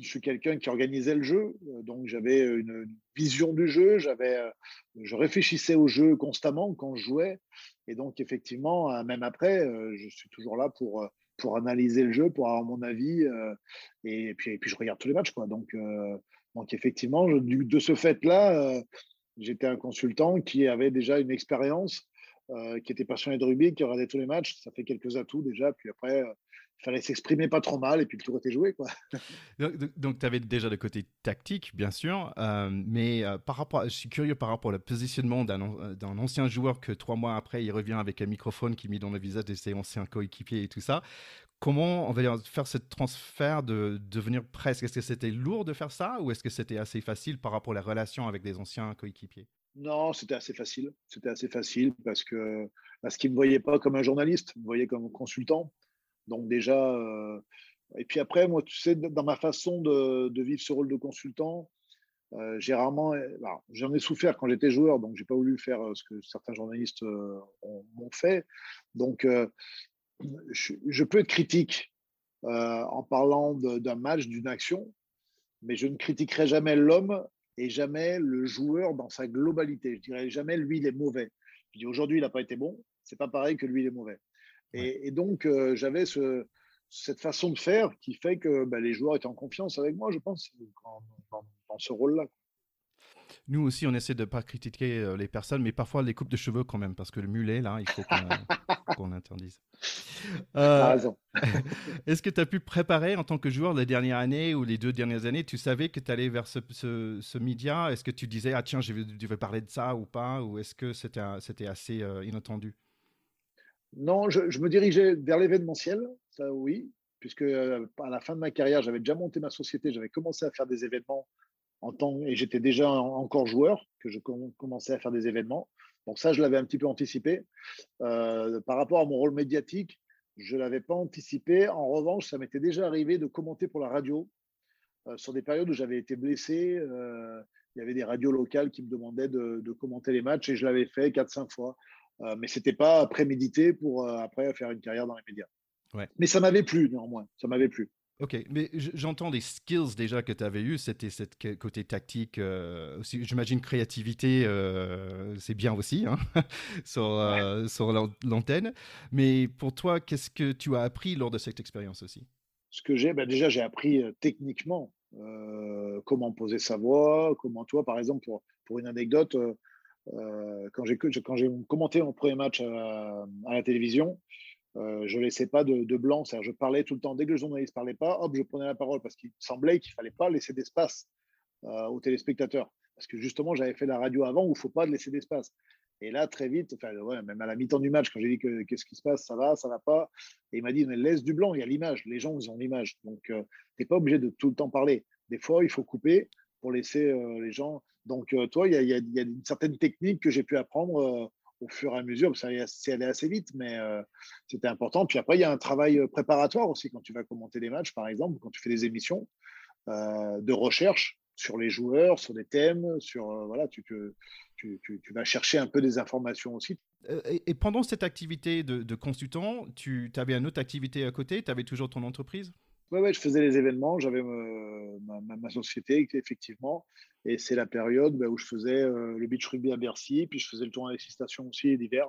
suis quelqu'un qui organisait le jeu, donc j'avais une, vision du jeu, j'avais, je réfléchissais au jeu constamment quand je jouais, et donc effectivement, même après, je suis toujours là pour, pour analyser le jeu, pour avoir mon avis, et puis, et puis je regarde tous les matchs, quoi. Donc, donc effectivement, de ce fait-là, J'étais un consultant qui avait déjà une expérience, euh, qui était passionné de rugby, qui regardait tous les matchs. Ça fait quelques atouts déjà. Puis après, euh, il fallait s'exprimer pas trop mal et puis le tour était joué. Quoi. donc, tu avais déjà le côté tactique, bien sûr. Euh, mais par rapport, je suis curieux par rapport au positionnement d'un ancien joueur que trois mois après, il revient avec un microphone qui met dans le visage de ses anciens coéquipiers et tout ça comment on va faire ce transfert de devenir presque Est-ce que c'était lourd de faire ça ou est-ce que c'était assez facile par rapport à la relation avec des anciens coéquipiers? Non, c'était assez facile. C'était assez facile parce que parce qu'ils ne me voyaient pas comme un journaliste, ils me voyaient comme un consultant. Donc déjà, euh, et puis après, moi, tu sais, dans ma façon de, vivre ce rôle de consultant, euh, j'ai rarement, j'en ai souffert quand j'étais joueur, donc j'ai pas voulu faire euh, ce que certains journalistes ont, fait. Donc je, peux être critique euh, en parlant d'un match, d'une action, mais je ne critiquerai jamais l'homme et jamais le joueur dans sa globalité. Je dirais jamais lui il est mauvais. Je dis aujourd'hui il n'a pas été bon, c'est pas pareil que lui il est mauvais. Et, donc euh, j'avais ce, cette façon de faire qui fait que bah, les joueurs étaient en confiance avec moi, je pense, dans, ce rôle-là. Nous aussi, on essaie de ne pas critiquer euh, les personnes, mais parfois les coupes de cheveux quand même, parce que le mulet, là, il faut qu'on qu'on interdise. Euh, est-ce que tu as pu préparer en tant que joueur les dernières années ou les deux dernières années? Tu savais que tu allais vers ce, ce, média. Est-ce que tu disais, ah tiens, je vais, parler de ça ou pas? Ou est-ce que c'était assez euh, inattendu? Non, je, me dirigeais vers l'événementiel, ça oui, puisque euh, à la fin de ma carrière, j'avais déjà monté ma société, j'avais commencé à faire des événements en temps, et j'étais déjà encore joueur, que je commençais à faire des événements. Donc ça, je l'avais un petit peu anticipé. par rapport à mon rôle médiatique, je ne l'avais pas anticipé. En revanche, ça m'était déjà arrivé de commenter pour la radio euh, sur des périodes où j'avais été blessé. Euh, il y avait des radios locales qui me demandaient de, commenter les matchs et je l'avais fait 4-5 fois. Euh, mais ce n'était pas prémédité pour après faire une carrière dans les médias. Mais ça m'avait plu néanmoins. Ça m'avait plu. Ok, mais j'entends des skills déjà que tu avais eu, c'était ce côté tactique, euh, j'imagine créativité, euh, c'est bien aussi hein, sur, euh, sur l'antenne. Mais pour toi, qu'est-ce que tu as appris lors de cette expérience aussi? Ce que j'ai, ben déjà j'ai appris techniquement comment poser sa voix, comment toi, par exemple, pour, pour une anecdote, quand j'ai commenté mon premier match à la télévision, euh, je ne laissais pas de, blanc, c'est-à-dire je parlais tout le temps. Dès que le journaliste ne parlait pas, hop, je prenais la parole parce qu'il semblait qu'il ne fallait pas laisser d'espace euh, aux téléspectateurs. Parce que justement, j'avais fait la radio avant où il ne faut pas laisser d'espace. Et là, très vite, même à la mi-temps du match, quand j'ai dit que qu'est-ce qui se passe, ça va, ça va pas, et il m'a dit, mais laisse du blanc, il y a l'image, les gens, ils ont l'image. Donc, euh, tu n'es pas obligé de tout le temps parler. Des fois, il faut couper pour laisser les gens. Donc, toi, il y, y, a une certaine technique que j'ai pu apprendre au fur et à mesure, ça allait assez vite, mais euh, c'était important. Puis après, il y a un travail euh, préparatoire aussi quand tu vas commenter des matchs, par exemple, quand tu fais des émissions euh, de recherche sur les joueurs, sur des thèmes, sur voilà, tu, tu, tu, vas chercher un peu des informations aussi. Et, pendant cette activité de, de consultant, tu avais une autre activité à côté? Tu avais toujours ton entreprise? Oui, ouais, je faisais les événements, j'avais ma, ma, société, effectivement. Et c'est la période bah, où je faisais euh, le beach rugby à Bercy, puis je faisais le tour à stations aussi d'hiver.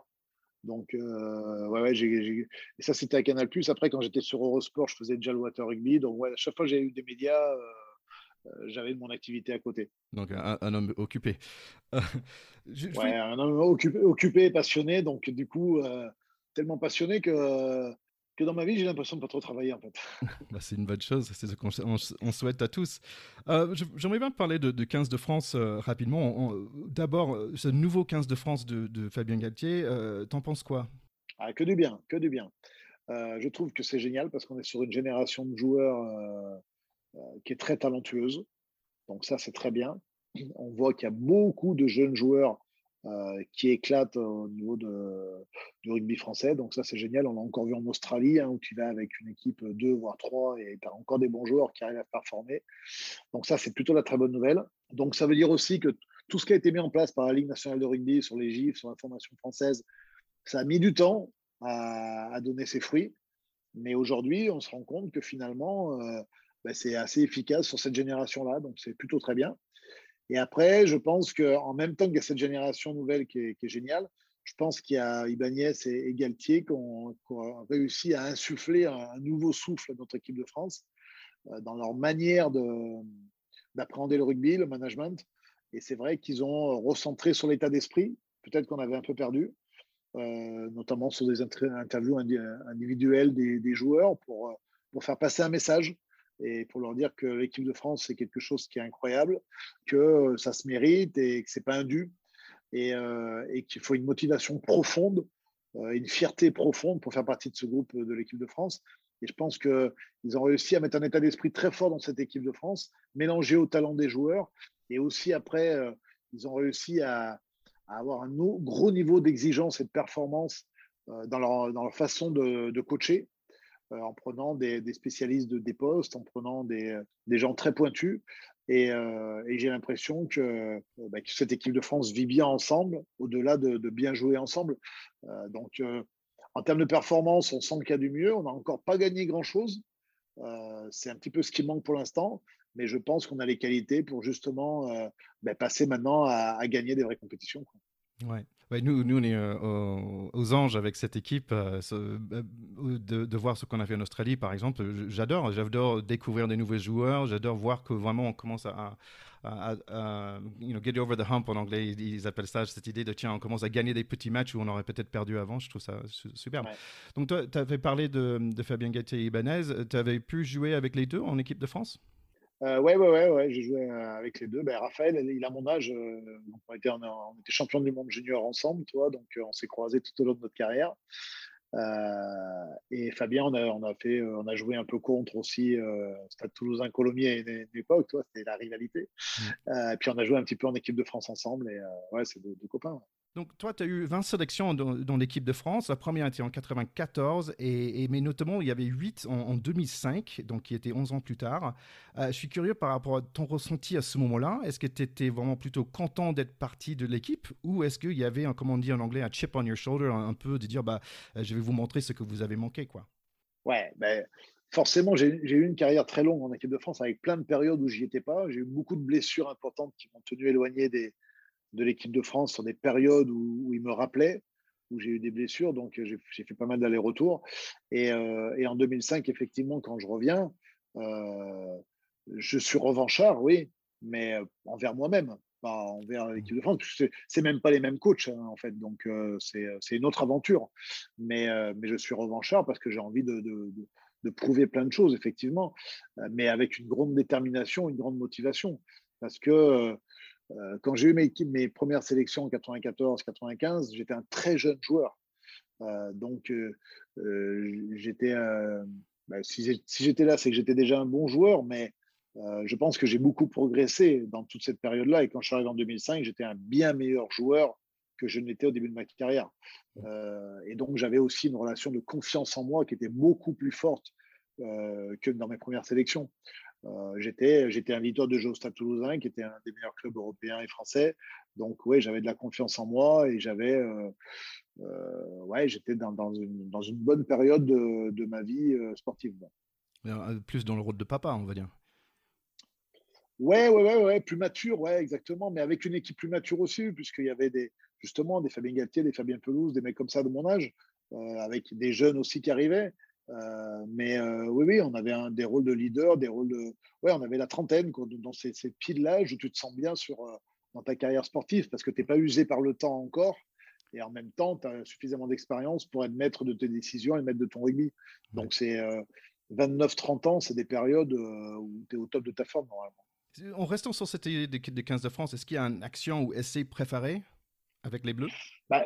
Donc, euh, ouais, ouais, et ça, c'était à Canal. Après, quand j'étais sur Eurosport, je faisais déjà le water rugby. Donc, ouais, à chaque fois que j'ai eu des médias, euh, j'avais mon activité à côté. Donc, un, homme occupé. ouais, un homme occupé, occupé, passionné. Donc, du coup, tellement passionné que dans ma vie, j'ai l'impression de pas trop travailler en fait. Bah, c'est une bonne chose, c'est ce qu'on on souhaite à tous. Euh, j'aimerais bien parler de, 15 de France euh, rapidement. D'abord, euh, ce nouveau 15 de France de, Fabien Galtier, t'en penses quoi? Ah, Que du bien, que du bien. je trouve que c'est génial parce qu'on est sur une génération de joueurs qui est très talentueuse. Donc ça, c'est très bien. On voit qu'il y a beaucoup de jeunes joueurs euh, qui éclate au niveau de, du rugby français. Donc ça, c'est génial. On l'a encore vu en Australie, hein, où tu vas avec une équipe 2, voire 3, et tu as encore des bons joueurs qui arrivent à performer. Donc ça, c'est plutôt la très bonne nouvelle. Donc ça veut dire aussi que tout ce qui a été mis en place par la Ligue nationale de rugby sur les GIFs, sur la formation française, ça a mis du temps à, donner ses fruits. Mais aujourd'hui, on se rend compte que finalement, euh, ben, c'est assez efficace sur cette génération-là. Donc c'est plutôt très bien. Et après, je pense qu'en même temps qu'il y a cette génération nouvelle qui est, géniale, je pense qu'il y a Ibanez et, Galtier qui ont, réussi à insuffler un, nouveau souffle à notre équipe de France euh, dans leur manière d'appréhender le rugby, le management. Et c'est vrai qu'ils ont recentré sur l'état d'esprit, peut-être qu'on avait un peu perdu, euh, notamment sur des interviews individuelles des, des joueurs pour, pour faire passer un message et pour leur dire que l'équipe de France, c'est quelque chose qui est incroyable, que euh, ça se mérite et que ce n'est pas un dû, euh, et, qu'il faut une motivation profonde, euh, une fierté profonde pour faire partie de ce groupe de l'équipe de France. Et je pense qu'ils ont réussi à mettre un état d'esprit très fort dans cette équipe de France, mélangé au talent des joueurs, et aussi après, ils ont réussi à, avoir un gros niveau d'exigence et de performance dans leur, façon de coacher. Euh, en prenant des, spécialistes de, des postes, en prenant des, gens très pointus. Et, euh, j'ai l'impression bah, que, cette équipe de France vit bien ensemble, au-delà de, bien jouer ensemble. Euh, donc, en termes de performance, on sent qu'il y a du mieux. On n'a encore pas gagné grand-chose. c'est un petit peu ce qui manque pour l'instant. Mais je pense qu'on a les qualités pour justement bah, passer maintenant à, gagner des vraies compétitions. Nous, nous, on est euh, aux, anges avec cette équipe. Euh, de, voir ce qu'on a fait en Australie, par exemple, j'adore. J'adore découvrir des nouveaux joueurs. J'adore voir que vraiment on commence à, you know, get over the hump en anglais. Ils, appellent ça cette idée de tiens, on commence à gagner des petits matchs où on aurait peut-être perdu avant. Je trouve ça superbe. Donc, toi, tu avais parlé de, de Fabien Gatti et Ibanez. Tu avais pu jouer avec les deux en équipe de France? Euh, ouais, ouais, ouais, ouais, j'ai joué euh, avec les deux. Ben, Raphaël, il a mon âge. Euh, on, était, on, était champion du monde junior ensemble, tu vois, donc on s'est croisés tout au long de notre carrière. et Fabien, on a, on a, fait, on a joué un peu contre aussi Stade Toulousain-Colomiers à une, époque, tu vois, c'était la rivalité. Mmh. puis on a joué un petit peu en équipe de France ensemble, et ouais, c'est deux, copains. Donc, toi, tu as eu 20 sélections dans, l'équipe de France. La première était en 94, et, mais notamment, il y avait 8 en, 2005, donc qui était 11 ans plus tard. Euh, je suis curieux par rapport à ton ressenti à ce moment-là. Est-ce que tu étais vraiment plutôt content d'être parti de l'équipe, ou est-ce qu'il y avait, un, comment on dit en anglais, un chip on your shoulder, un, peu de dire, bah, euh, je vais vous montrer ce que vous avez manqué, quoi? Ouais, ben, forcément, j'ai eu une carrière très longue en équipe de France, avec plein de périodes où j'y étais pas. J'ai eu beaucoup de blessures importantes qui m'ont tenu éloigné des de l'équipe de France sur des périodes où, il me rappelait, où j'ai eu des blessures, donc euh, j'ai fait pas mal d'allers-retours. Et, euh, et, en 2005, effectivement, quand je reviens, euh, je suis revanchard, oui, mais envers moi-même, pas envers l'équipe de France, c'est même pas les mêmes coachs, hein, en fait, donc c'est une autre aventure. Mais, mais je suis revanchard parce que j'ai envie de, de, de, prouver plein de choses, effectivement, mais avec une grande détermination, une grande motivation. Parce que euh, quand j'ai eu mes, mes, premières sélections en 94-95, j'étais un très jeune joueur. Euh, donc, euh, j'étais, bah, si, j'étais là, c'est que j'étais déjà un bon joueur, mais je pense que j'ai beaucoup progressé dans toute cette période-là. Et quand je suis arrivé en 2005, j'étais un bien meilleur joueur que je n'étais au début de ma carrière. et donc, j'avais aussi une relation de confiance en moi qui était beaucoup plus forte que dans mes premières sélections. Euh, j'étais, j'étais un leader de jeu au Stade Toulousain, qui était un des meilleurs clubs européens et français. Donc, oui, j'avais de la confiance en moi et j'avais, euh, euh, ouais, j'étais dans, dans, une, dans, une, bonne période de, de ma vie sportive. Plus dans le rôle de papa, on va dire. Ouais, ouais, ouais, ouais, plus mature, ouais, exactement, mais avec une équipe plus mature aussi, puisqu'il y avait des, justement des Fabien Galtier, des Fabien Pelouse, des mecs comme ça de mon âge, avec des jeunes aussi qui arrivaient. Euh, mais euh, oui, oui, on avait un, des rôles de leader, des rôles de. Ouais, on avait la trentaine, dans ces, ces piles-là, où tu te sens bien sur, euh, dans ta carrière sportive parce que tu n'es pas usé par le temps encore. Et en même temps, tu as suffisamment d'expérience pour être maître de tes décisions et maître de ton rugby. Donc, c'est 29-30 ans, c'est des périodes où tu es au top de ta forme, normalement. En restant sur cette idée des 15 de France, est-ce qu'il y a une action ou essai préféré avec les Bleus? Bah,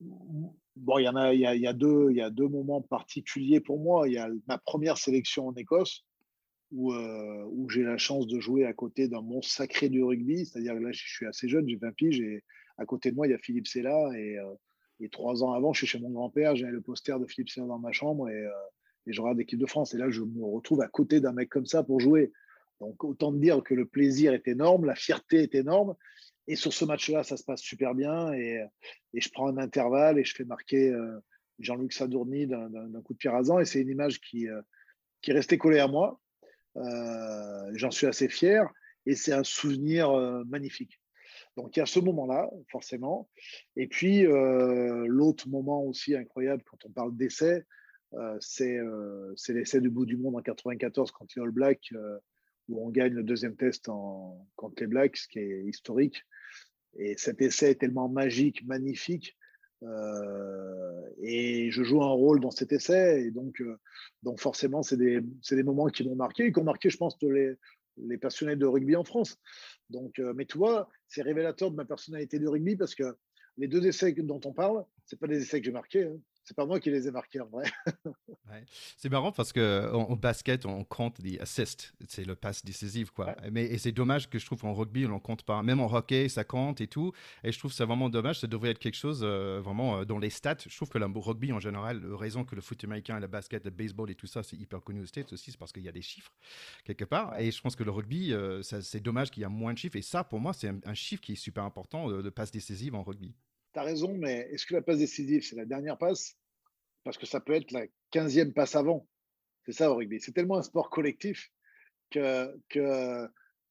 Bon, il y en a, il y a, deux, il y a deux moments particuliers pour moi. Il y a ma première sélection en Écosse où, euh, où j'ai la chance de jouer à côté d'un monstre sacré du rugby. C'est-à-dire que là, je suis assez jeune, j'ai 20 piges et à côté de moi, il y a Philippe Sella et, euh, trois ans avant, je suis chez mon grand-père, j'ai le poster de Philippe Sella dans ma chambre et, euh, et je regarde l'équipe de France. Et là, je me retrouve à côté d'un mec comme ça pour jouer. Donc, autant dire que le plaisir est énorme, la fierté est énorme. Et sur ce match-là, ça se passe super bien. Et, je prends un intervalle et je fais marquer euh, Jean-Luc Sadourny d'un coup de pied rasant. Et c'est une image qui, euh, qui est restée collée à moi. Euh, J'en suis assez fier. Et c'est un souvenir euh, magnifique. Donc il y a ce moment-là, forcément. Et puis l'autre moment aussi incroyable quand on parle d'essai, c'est l'essai du bout du monde en 94 quand les All Blacks où on gagne le deuxième test en, contre les Blacks, ce qui est historique. Et cet essai est tellement magique, magnifique. Euh, et je joue un rôle dans cet essai. Et donc, euh, forcément, c'est des, moments qui m'ont marqué et qui ont marqué, je pense, les, les passionnés de rugby en France. Donc, euh, mais tu vois, c'est révélateur de ma personnalité de rugby parce que les deux essais dont on parle, c'est pas des essais que j'ai marqués. Hein c'est pas moi qui les ai marqués en vrai. C'est marrant parce que en, basket, on compte des assists, c'est le passe décisif quoi. Mais et c'est dommage que je trouve en rugby on en compte pas. Même en hockey, ça compte et tout. Et je trouve ça vraiment dommage. Ça devrait être quelque chose euh, vraiment euh, dans les stats. Je trouve que le rugby en général, la raison que le foot américain, le basket, le baseball et tout ça, c'est hyper connu aux States aussi, c'est parce qu'il y a des chiffres quelque part. Et je pense que le rugby, euh, c'est dommage qu'il y a moins de chiffres. Et ça, pour moi, c'est un, chiffre qui est super important de, de passe décisive en rugby tu as raison, mais est-ce que la passe décisive, c'est la dernière passe? Parce que ça peut être la 15e passe avant. C'est ça au rugby. C'est tellement un sport collectif que,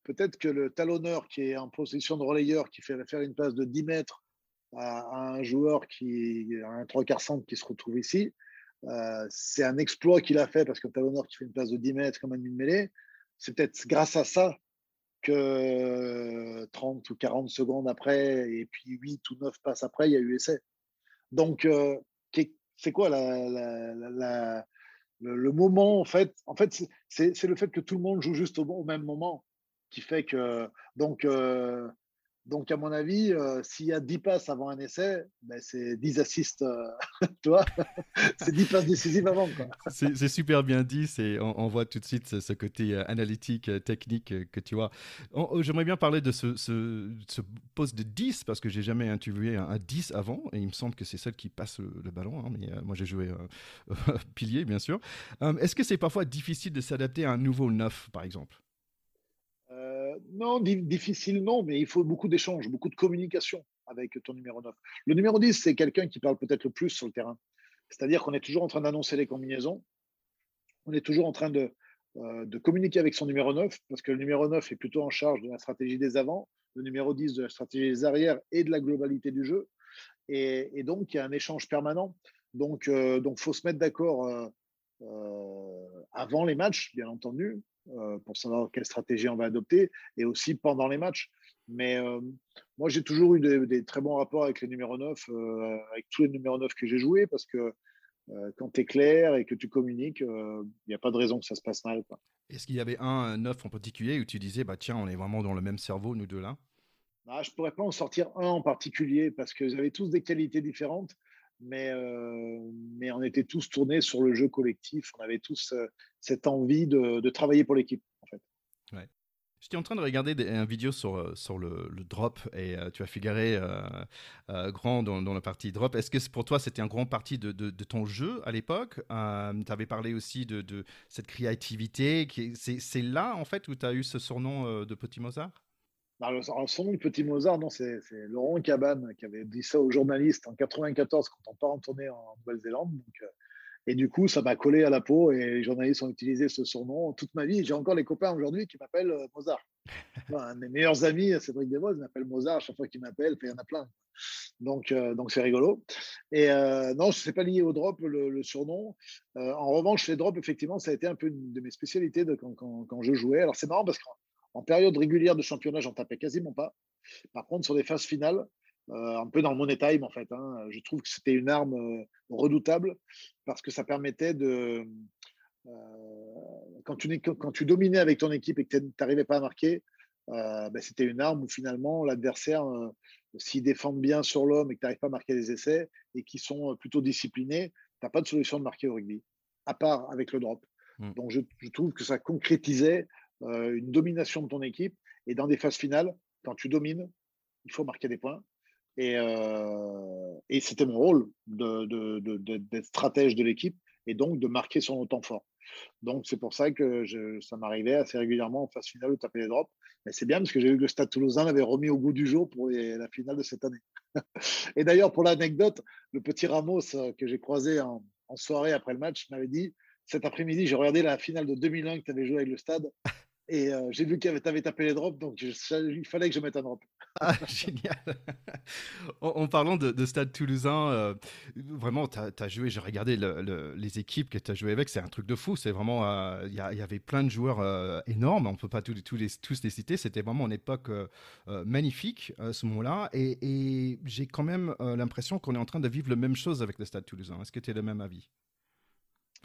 peut-être que le talonneur qui est en position de relayeur, qui fait faire une passe de 10 mètres à, un joueur qui a un trois quarts centre qui se retrouve ici. c'est un exploit qu'il a fait parce que Talonor qui fait une passe de 10 mètres comme un demi mêlée, c'est peut-être grâce à ça que 30 ou 40 secondes après, et puis 8 ou 9 passes après, il y a eu essai. Donc, c'est quoi le, moment, en fait? En fait, c'est le fait que tout le monde joue juste au, au même moment qui fait que. Donc, donc, à mon avis, euh, s'il y a 10 passes avant un essai, ben c'est 10 assists, euh, tu vois C'est 10 passes décisives avant. C'est super bien dit. On, on, voit tout de suite ce, côté euh, analytique, technique que tu vois. J'aimerais bien parler de ce, poste de 10 parce que j'ai jamais interviewé un, 10 avant et il me semble que c'est celle qui passe le, ballon. Hein, mais moi, j'ai joué pilier, bien sûr. Est-ce que c'est parfois difficile de s'adapter à un nouveau 9, par exemple? Non, difficile, non, mais il faut beaucoup d'échanges, beaucoup de communication avec ton numéro 9. Le numéro 10, c'est quelqu'un qui parle peut-être le plus sur le terrain. C'est-à-dire qu'on est toujours en train d'annoncer les combinaisons. On est toujours en train de, euh, communiquer avec son numéro 9, parce que le numéro 9 est plutôt en charge de la stratégie des avants, le numéro 10 de la stratégie des arrières et de la globalité du jeu. Et, donc, il y a un échange permanent. Donc, il euh, donc faut se mettre d'accord euh, avant les matchs, bien entendu, pour savoir quelle stratégie on va adopter et aussi pendant les matchs. Mais euh, moi, j'ai toujours eu des, très bons rapports avec les numéros 9, euh, avec tous les numéros 9 que j'ai joués, parce que quand tu es clair et que tu communiques, il n'y a pas de raison que ça se passe mal. Est-ce qu'il y avait un 9 en particulier où tu disais, bah, tiens, on est vraiment dans le même cerveau, nous deux là? Ah, Je ne pourrais pas en sortir un en particulier, parce qu'ils avaient tous des qualités différentes mais, mais on était tous tournés sur le jeu collectif. On avait tous cette envie de, travailler pour l'équipe, en fait. Ouais. J'étais en train de regarder des, une vidéo sur, sur le, drop et tu as figuré grand dans, dans, la partie drop. Est-ce que pour toi, c'était un grand parti de, de, ton jeu à l'époque? Tu avais parlé aussi de, cette créativité. C'est là, en fait, où tu as eu ce surnom de Petit Mozart? Alors, son nom de petit Mozart, non, c'est Laurent Cabane qui avait dit ça aux journalistes en 94 quand on part en tournée en Nouvelle-Zélande. Euh, et du coup, ça m'a collé à la peau et les journalistes ont utilisé ce surnom toute ma vie. J'ai encore les copains aujourd'hui qui m'appellent euh, Mozart. un de mes meilleurs amis, Cédric Desvos, m'appelle Mozart chaque fois qu'il m'appelle, il y en a plein. Donc, euh, donc c'est rigolo. Et non, ce n'est pas lié au drop, le, surnom. en revanche, les drops, effectivement, ça a été un peu une de mes spécialités quand, quand je jouais. Alors, c'est marrant parce que en période régulière de championnat, j'en tapais quasiment pas. Par contre, sur les phases finales, euh, un peu dans le money time en fait, hein, je trouve que c'était une arme euh, redoutable parce que ça permettait de. Euh, quand, tu, quand tu dominais avec ton équipe et que tu n'arrivais pas à marquer, ben, c'était une arme où finalement l'adversaire, s'ils défendent bien sur l'homme et que tu n'arrives pas à marquer des essais et qui sont plutôt disciplinés, tu n'as pas de solution de marquer au rugby, à part avec le drop. Mmh. Donc je, je, trouve que ça concrétisait euh, une domination de ton équipe. Et dans des phases finales, quand tu domines, il faut marquer des points. Et, euh, et c'était mon rôle d'être de, de, stratège de l'équipe et donc de marquer son temps fort. Donc c'est pour ça que ça m'arrivait assez régulièrement en phase finale de taper les drops. Mais c'est bien parce que j'ai vu que le Stade Toulousain l'avait remis au goût du jour pour la finale de cette année. et d'ailleurs, pour l'anecdote, le petit Ramos euh, que j'ai croisé en, en, soirée après le match m'avait dit cet après-midi, j'ai regardé la finale de 2001 que tu avais joué avec le Stade. Et j'ai vu que tu avais tapé les drops, donc il fallait que je mette un drop. Ah, génial. en, parlant de, Stade Toulousain, vraiment, tu as, joué, j'ai regardé les équipes que tu as joué avec, c'est un truc de fou. C'est vraiment, il y, avait plein de joueurs énormes, on ne peut pas tous, tous, les, tous les citer. C'était vraiment une époque magnifique à ce moment-là. Et, j'ai quand même l'impression qu'on est en train de vivre la même chose avec le Stade Toulousain. Est-ce que tu es de même avis?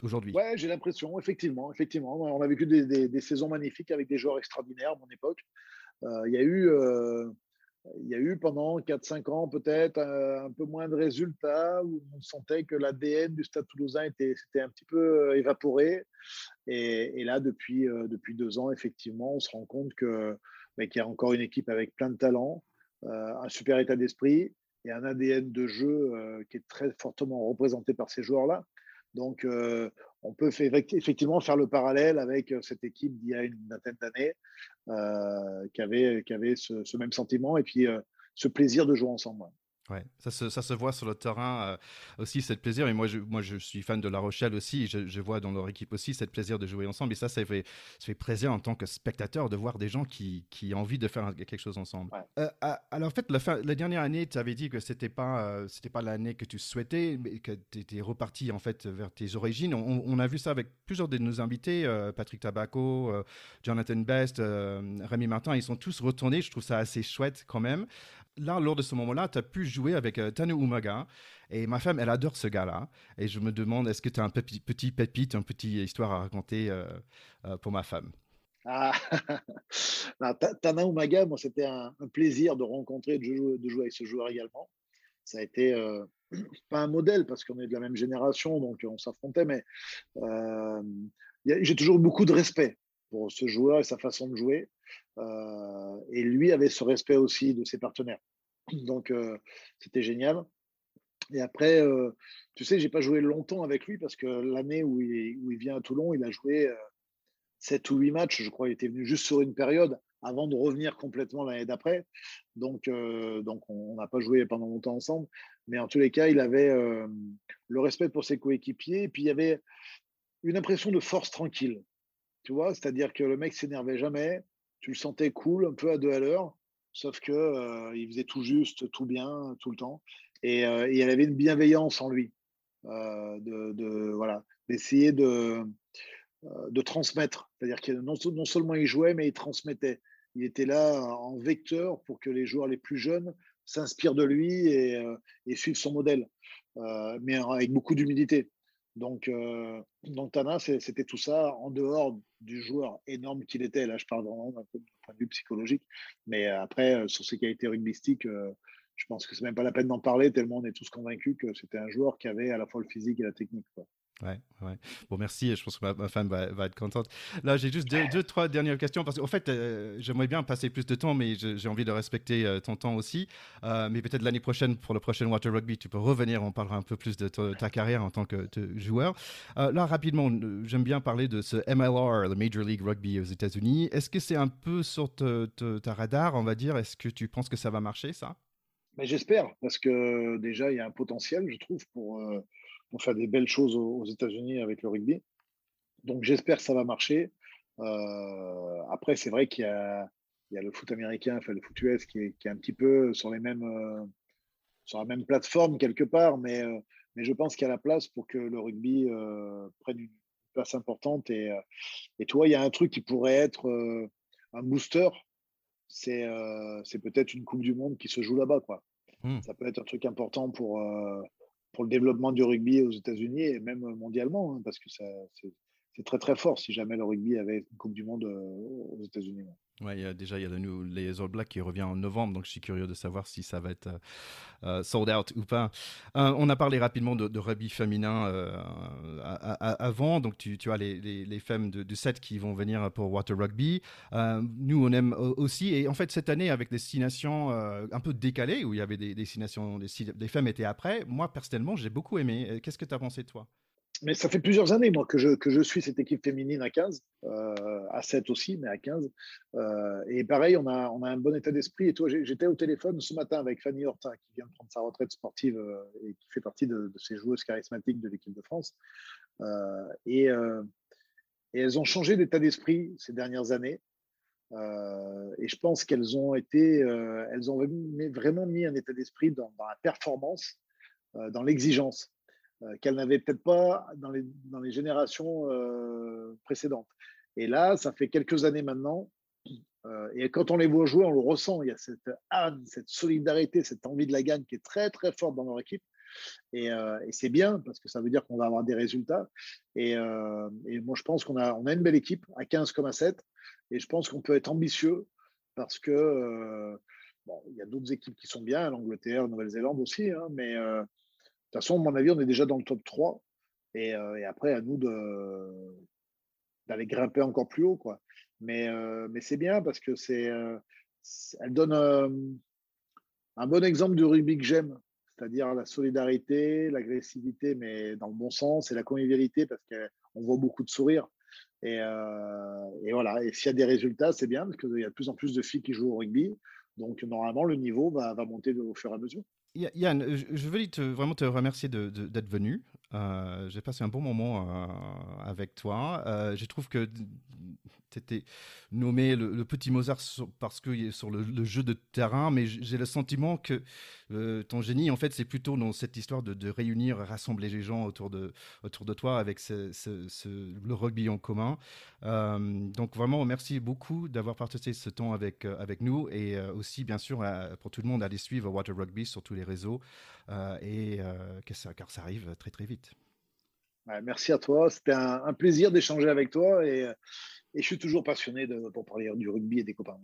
Aujourd'hui. Ouais, j'ai l'impression, effectivement, effectivement. On a vécu des, saisons magnifiques avec des joueurs extraordinaires à mon époque. Euh, il y a eu, euh, il y a eu pendant 4-5 ans peut-être euh, un peu moins de résultats où on sentait que l'ADN du Stade Toulousain était, un petit peu évaporé. Et, là, depuis, depuis deux ans, effectivement, on se rend compte que bah, qu'il y a encore une équipe avec plein de talents, un super état d'esprit et un ADN de jeu qui est très fortement représenté par ces joueurs-là. Donc, euh, on peut effectivement faire le parallèle avec euh, cette équipe d'il y a une vingtaine d'années euh, qui avait, qui avait ce, même sentiment et puis ce plaisir de jouer ensemble. Ouais, ça se, ça se voit sur le terrain euh, aussi, cette plaisir. Et moi je, moi, je suis fan de La Rochelle aussi. Je, je vois dans leur équipe aussi cette plaisir de jouer ensemble. Et ça, ça fait, ça fait plaisir en tant que spectateur de voir des gens qui, qui ont envie de faire quelque chose ensemble. Euh, alors, en fait, la, fin, la dernière année, tu avais dit que c'était pas, euh, c'était pas l'année que tu souhaitais, mais que tu étais reparti en fait vers tes origines. On, a vu ça avec plusieurs de nos invités, Patrick Tabaco, Jonathan Best, Rémi Martin. Ils sont tous retournés. Je trouve ça assez chouette quand même là, lors de ce moment-là, tu as pu jouer avec euh, Tanu Umaga. Et ma femme, elle adore ce gars-là. Et je me demande, est-ce que tu as un petit, petit pépite, une petite histoire à raconter euh, euh, pour ma femme? Ah, Tana Umaga, moi, c'était un, plaisir de rencontrer, de jouer, de jouer avec ce joueur également. Ça a été pas un modèle parce qu'on est de la même génération, donc on s'affrontait, mais j'ai toujours beaucoup de respect pour ce joueur et sa façon de jouer. Euh, et lui avait ce respect aussi de ses partenaires. Donc, euh, c'était génial. Et après, euh, tu sais, j'ai pas joué longtemps avec lui parce que l'année où il, vient à Toulon, il a joué 7 ou 8 matchs. Je crois il était venu juste sur une période avant de revenir complètement l'année d'après. Donc, donc on n'a pas joué pendant longtemps ensemble. Mais en tous les cas, il avait le respect pour ses coéquipiers. Et puis, il y avait une impression de force tranquille. Tu vois, c'est-à-dire que le mec s'énervait jamais tu le sentais cool, un peu à deux à l'heure, sauf que euh, il faisait tout juste, tout bien, tout le temps. Et, euh, il y avait une bienveillance en lui, euh, de, voilà, d'essayer de, de transmettre. C'est-à-dire que non, non, seulement il jouait, mais il transmettait. Il était là en vecteur pour que les joueurs les plus jeunes s'inspirent de lui et, et suivent son modèle, mais avec beaucoup d'humilité. Donc, euh, donc Tana, c'était tout ça en dehors du joueur énorme qu'il était. Là, je parle vraiment d'un point de vue psychologique. Mais après, euh, sur ses qualités rugbystiques, euh, je pense que c'est même pas la peine d'en parler, tellement on est tous convaincus que c'était un joueur qui avait à la fois le physique et la technique. Ouais, ouais. Bon, merci. Je pense que ma, femme va, être contente. Là, j'ai juste deux, trois dernières questions parce qu'en fait, euh, j'aimerais bien passer plus de temps, mais j'ai envie de respecter euh, ton temps aussi. Euh, mais peut-être l'année prochaine, pour le prochain Water Rugby, tu peux revenir. On parlera un peu plus de ta, carrière en tant que joueur. là, rapidement, j'aime bien parler de ce MLR, le Major League Rugby aux États-Unis. Est-ce que c'est un peu sur ta radar, on va dire? Est-ce que tu penses que ça va marcher, ça? J'espère, parce que déjà, il y a un potentiel, je trouve, pour pour faire des belles choses aux, États-Unis avec le rugby. Donc j'espère que ça va marcher. Euh, après, c'est vrai qu'il y, a, le foot américain, enfin le foot US qui est, un petit peu sur les mêmes euh, sur la même plateforme quelque part, mais, euh, mais je pense qu'il y a la place pour que le rugby prenne une place importante. Et, et toi, il y a un truc qui pourrait être un booster, c'est peut-être une Coupe du Monde qui se joue là-bas. quoi. Mmh. Ça peut être un truc important pour, pour le développement du rugby aux États-Unis et même mondialement, hein, parce que c'est très très fort si jamais le rugby avait une Coupe du Monde euh, aux États-Unis. Ouais, y a, déjà, il y a nous, les All Blacks qui revient en novembre, donc je suis curieux de savoir si ça va être euh, euh, sold out ou pas. on a parlé rapidement de, rugby féminin avant, donc tu, as les, les, femmes de, 7 qui vont venir pour Water Rugby. nous, on aime aussi, et en fait, cette année, avec des destinations un peu décalées, où il y avait des, destinations, des, femmes étaient après, moi, personnellement, j'ai beaucoup aimé. Qu'est-ce que tu as pensé, toi? Mais ça fait plusieurs années, moi, que je, suis cette équipe féminine à 15, euh, à 7 aussi, mais à 15. Euh, et pareil, on a, un bon état d'esprit. Et toi, j'étais au téléphone ce matin avec Fanny Horta, qui vient de prendre sa retraite sportive euh, et qui fait partie de, ces joueuses charismatiques de l'équipe de France. Et, elles ont changé d'état d'esprit ces dernières années. et je pense qu'elles ont été, elles ont vraiment mis un état d'esprit dans, la performance, dans l'exigence. Euh, qu'elle n'avait peut-être pas dans les, dans les générations euh, précédentes. Et là, ça fait quelques années maintenant. Euh, et quand on les voit jouer, on le ressent. Il y a cette âme, cette solidarité, cette envie de la gagne qui est très, très forte dans leur équipe. Et, c'est bien parce que ça veut dire qu'on va avoir des résultats. Et, moi, je pense qu'on a, on a une belle équipe à 15 comme à 7. Et je pense qu'on peut être ambitieux parce que bon, il y a d'autres équipes qui sont bien, l'Angleterre, Nouvelle-Zélande aussi, hein, mais toute façon, à mon avis, on est déjà dans le top 3. Euh, et, après, à nous d'aller grimper encore plus haut. Euh, mais c'est bien parce que c'est, euh, elle donne un bon exemple du rugby que j'aime, c'est-à-dire la solidarité, l'agressivité, mais dans le bon sens, et la convivialité parce qu'on voit beaucoup de sourires. Et, et voilà. Et s'il y a des résultats, c'est bien parce qu'il y a de plus en plus de filles qui jouent au rugby. Donc, normalement, le niveau va, va monter au fur et à mesure. Yann, je veux vraiment te remercier d'être venu. Euh, j'ai passé un bon moment euh, avec toi. Euh, je trouve que étais nommé le, petit Mozart parce que sur le, jeu de terrain, mais j'ai le sentiment que ton génie, en fait, c'est plutôt dans cette histoire de, réunir, rassembler les gens autour de, autour de toi avec le rugby en commun. donc vraiment, merci beaucoup d'avoir partagé ce temps avec, avec nous et aussi, bien sûr, pour tout le monde, aller suivre Water Rugby sur tous les réseaux et car ça arrive très très vite. Merci à toi. C'était un, plaisir d'échanger avec toi et, je suis toujours passionné pour parler du rugby et des copains.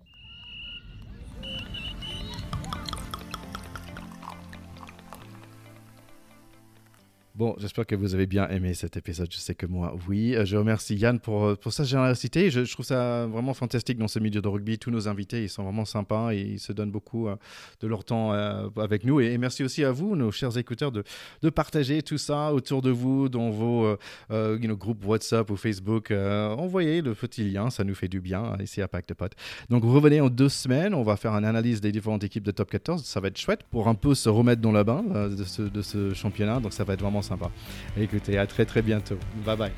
Bon, j'espère que vous avez bien aimé cet épisode. Je sais que moi, oui. Euh, je remercie Yann pour, euh, pour sa générosité. Je, trouve ça vraiment fantastique dans ce milieu de rugby. Tous nos invités, ils sont vraiment sympas et ils se donnent beaucoup euh, de leur temps avec nous. Et, merci aussi à vous, nos chers écouteurs, de, de partager tout ça autour de vous, dans vos groupes WhatsApp ou Facebook. envoyez le petit lien, ça nous fait du bien ici à Pacte Potes. Donc, revenez en deux semaines. On va faire une analyse des différentes équipes de top 14. Ça va être chouette pour un peu se remettre dans la bain de ce, de ce championnat. Donc, ça va être vraiment sympa. Écoutez, à très très bientôt. Bye bye.